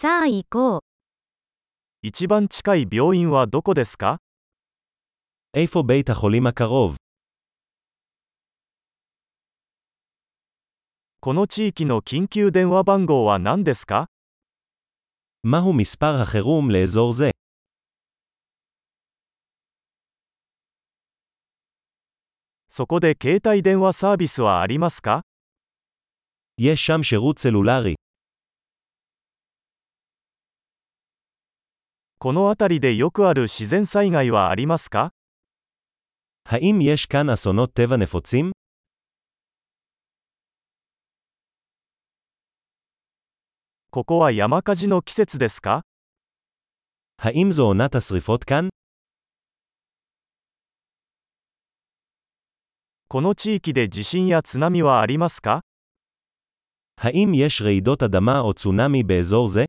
さあ行こう。一番近い病院はどこですか איפה בית החולים הקרוב? この地域の緊急電話番号は何ですか מהו מספר החירום לאזור זה? そこで携帯電話サービスはありますか יש שם שירות סלולרי. この辺りでよくある自然災害はありますか האם יש כאן אסונות טבע נפוצים? ここは山火事の季節ですか האם זו עונת השרפות כאן? この地域で地震や津波はありますか האם יש רעידות אדמה או צונאמי באזור זה?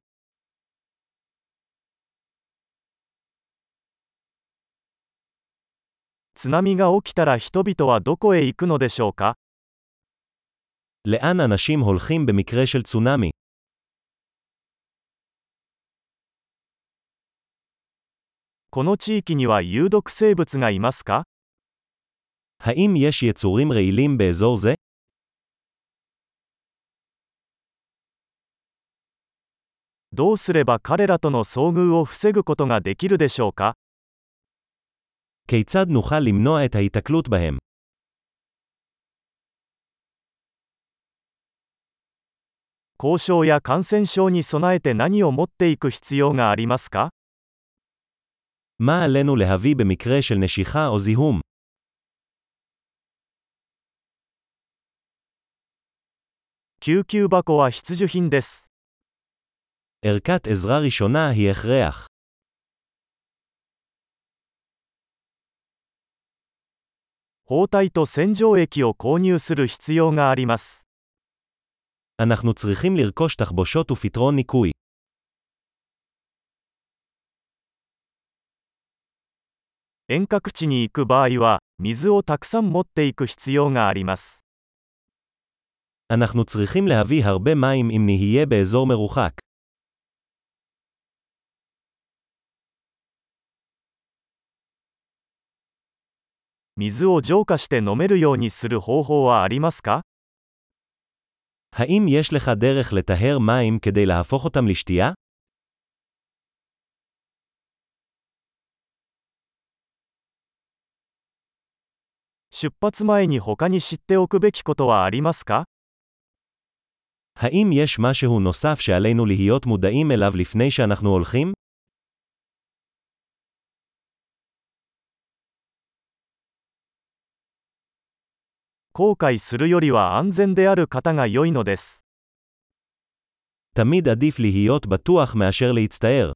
津波が起きたら人々はどこへ行くのでしょうか לאן אנשים הולכים במקרה של צונאמי? この地域には有毒生物がいますか האם יש יצורים רעילים באזור זה? どうすれば彼らとの遭遇を防ぐことができるでしょうか כיצד נוכל למנוע את ההיתקלות בהם? 交渉や感染症に備えて何を持っていく必要がありますか מה עלינו להביא במקרה של נשיכה או זיהום? 救急箱は必需品です。 ערכת עזרה ראשונה היא הכרח. 包帯と洗浄液を購入する必要があります。 אנחנו צריכים לרכוש תחבושות ופתרון ניקוי. 遠隔地に行く場合は、水をたくさん持っていく必要があります。 אנחנו צריכים להביא הרבה מים אם נהיה באזור מרוחק. 水を浄化して飲めるようにする方法はありますか האם יש לך דרך לטהר מים כדי להפוך אותם לשתייה? 出発前に他に知っておくべきことはありますか האם יש משהו נוסף שעלינו להיות מודעים אליו לפני שאנחנו הולכים? 後悔するよりは安全である方が良いのです。 תמיד עדיף להיות בטוח מאשר להצטער.